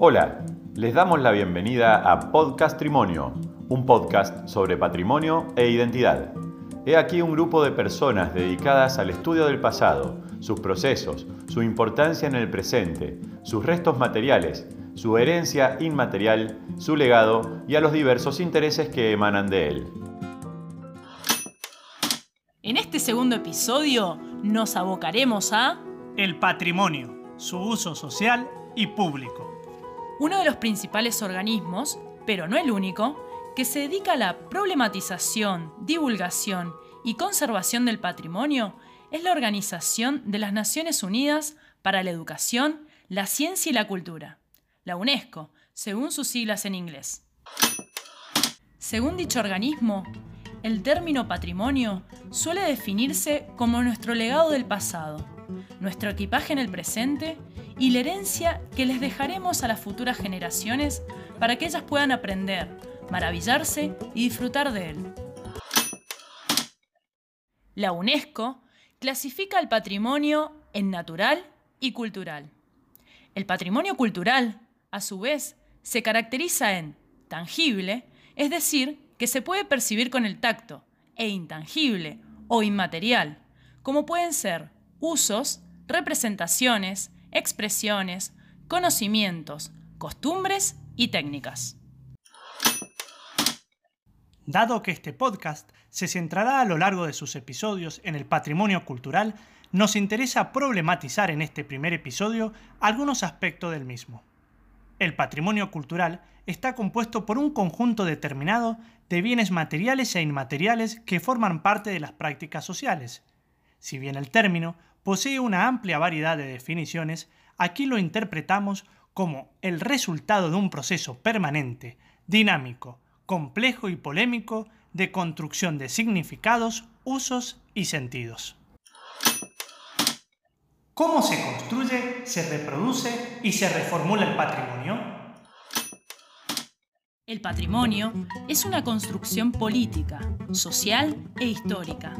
Hola, les damos la bienvenida a Podcastrimonio, un podcast sobre patrimonio e identidad. He aquí un grupo de personas dedicadas al estudio del pasado, sus procesos, su importancia en el presente, sus restos materiales, su herencia inmaterial, su legado y a los diversos intereses que emanan de él. En este segundo episodio nos abocaremos a El patrimonio, su uso social y público. Uno de los principales organismos, pero no el único, que se dedica a la problematización, divulgación y conservación del patrimonio es la Organización de las Naciones Unidas para la Educación, la Ciencia y la Cultura, la UNESCO, según sus siglas en inglés. Según dicho organismo, el término patrimonio suele definirse como nuestro legado del pasado, nuestro equipaje en el presente y la herencia que les dejaremos a las futuras generaciones para que ellas puedan aprender, maravillarse y disfrutar de él. La UNESCO clasifica el patrimonio en natural y cultural. El patrimonio cultural, a su vez, se caracteriza en tangible, es decir, que se puede percibir con el tacto, e intangible o inmaterial, como pueden ser usos, representaciones, expresiones, conocimientos, costumbres y técnicas. Dado que este podcast se centrará a lo largo de sus episodios en el patrimonio cultural, nos interesa problematizar en este primer episodio algunos aspectos del mismo. El patrimonio cultural está compuesto por un conjunto determinado de bienes materiales e inmateriales que forman parte de las prácticas sociales. Si bien el término posee una amplia variedad de definiciones, aquí lo interpretamos como el resultado de un proceso permanente, dinámico, complejo y polémico de construcción de significados, usos y sentidos. ¿Cómo se construye, se reproduce y se reformula el patrimonio? El patrimonio es una construcción política, social e histórica,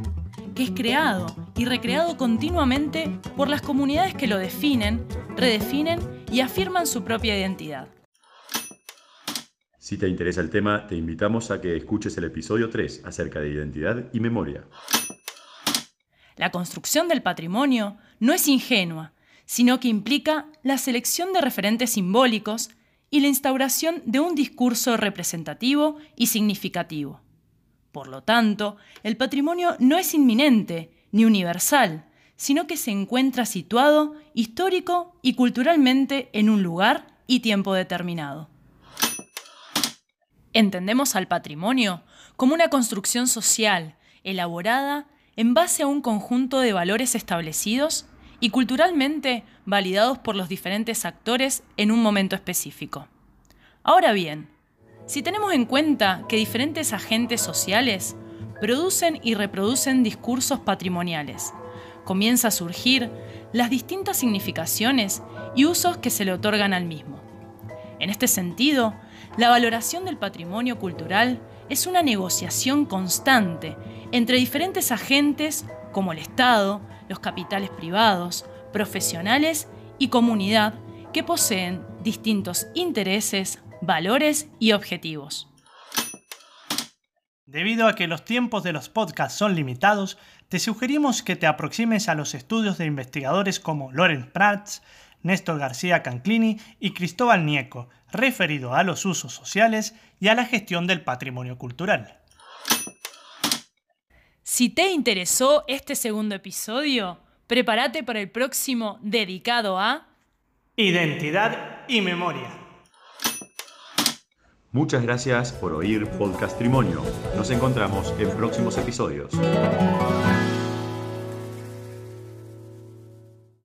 que es creado y recreado continuamente por las comunidades que lo definen, redefinen y afirman su propia identidad. Si te interesa el tema, te invitamos a que escuches el episodio 3 acerca de identidad y memoria. La construcción del patrimonio no es ingenua, sino que implica la selección de referentes simbólicos y la instauración de un discurso representativo y significativo. Por lo tanto, el patrimonio no es inminente ni universal, sino que se encuentra situado histórico y culturalmente en un lugar y tiempo determinado. Entendemos al patrimonio como una construcción social elaborada en base a un conjunto de valores establecidos y culturalmente validados por los diferentes actores en un momento específico. Ahora bien, si tenemos en cuenta que diferentes agentes sociales producen y reproducen discursos patrimoniales, comienza a surgir las distintas significaciones y usos que se le otorgan al mismo. En este sentido, la valoración del patrimonio cultural es una negociación constante entre diferentes agentes como el Estado, los capitales privados, profesionales y comunidad que poseen distintos intereses, valores y objetivos. Debido a que los tiempos de los podcasts son limitados, te sugerimos que te aproximes a los estudios de investigadores como Lorenz Prats, Néstor García Canclini y Cristóbal Nieco, referido a los usos sociales y a la gestión del patrimonio cultural. Si te interesó este segundo episodio, prepárate para el próximo dedicado a Identidad y memoria. Muchas gracias por oír Podcastrimonio. Nos encontramos en próximos episodios.